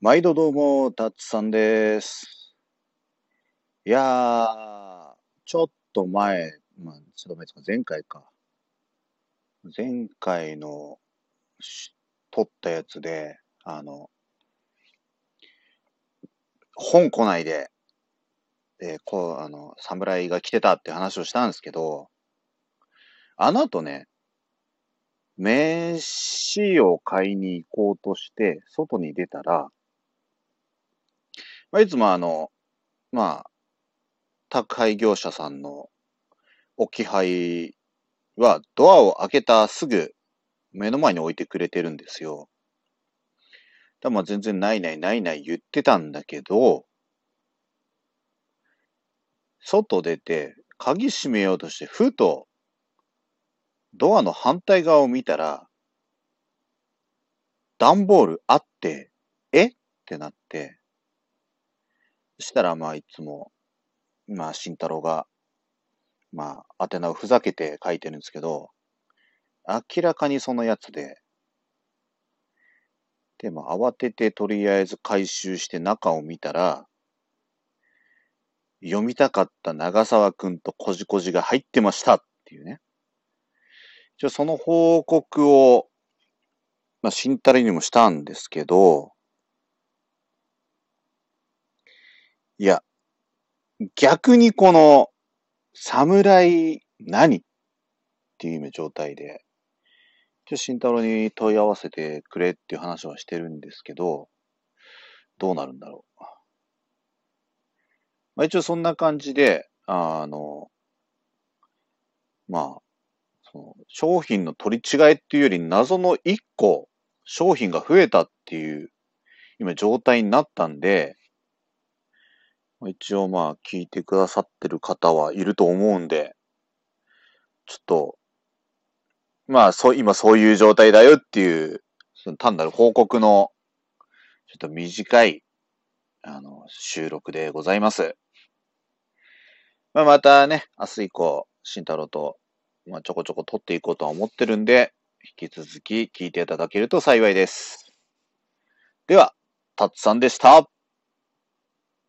毎度どうも、たつさんです。いやー、ちょっと前、まあ、ちょっと前ですか、前回か。前回のし撮ったやつで、あの、本来ないで、えーこう、あの、侍が来てたって話をしたんですけど、あの後ね、飯を買いに行こうとして、外に出たら、まあ、いつもあの、まあ、宅配業者さんの置き配はドアを開けたすぐ目の前に置いてくれてるんですよ。だまあ全然ないないないない言ってたんだけど、外出て鍵閉めようとしてふとドアの反対側を見たら、段ボールあって、え？ってなって、したらまあいつも、まあ慎太郎が、まあ宛名をふざけて書いてるんですけど、明らかにそのやつで、で、まあ慌ててとりあえず回収して中を見たら、読みたかった長沢くんとこじこじが入ってましたっていうね。一応その報告を、まあ、慎太郎にもしたんですけど、いや、逆にこの、侍何？っていう状態で、一応慎太郎に問い合わせてくれっていう話はしてるんですけど、どうなるんだろう。まあ一応そんな感じで、あの、まあ、その商品の取り違いっていうより謎の1個商品が増えたっていう今状態になったんで、一応まあ聞いてくださってる方はいると思うんで、ちょっと、まあそう、今そういう状態だよっていう、その単なる報告のちょっと短い、あの、収録でございます。まあまたね、明日以降、慎太郎とまあ、ちょこちょこ撮っていこうとは思ってるんで、引き続き聞いていただけると幸いです。では、たつさんでした。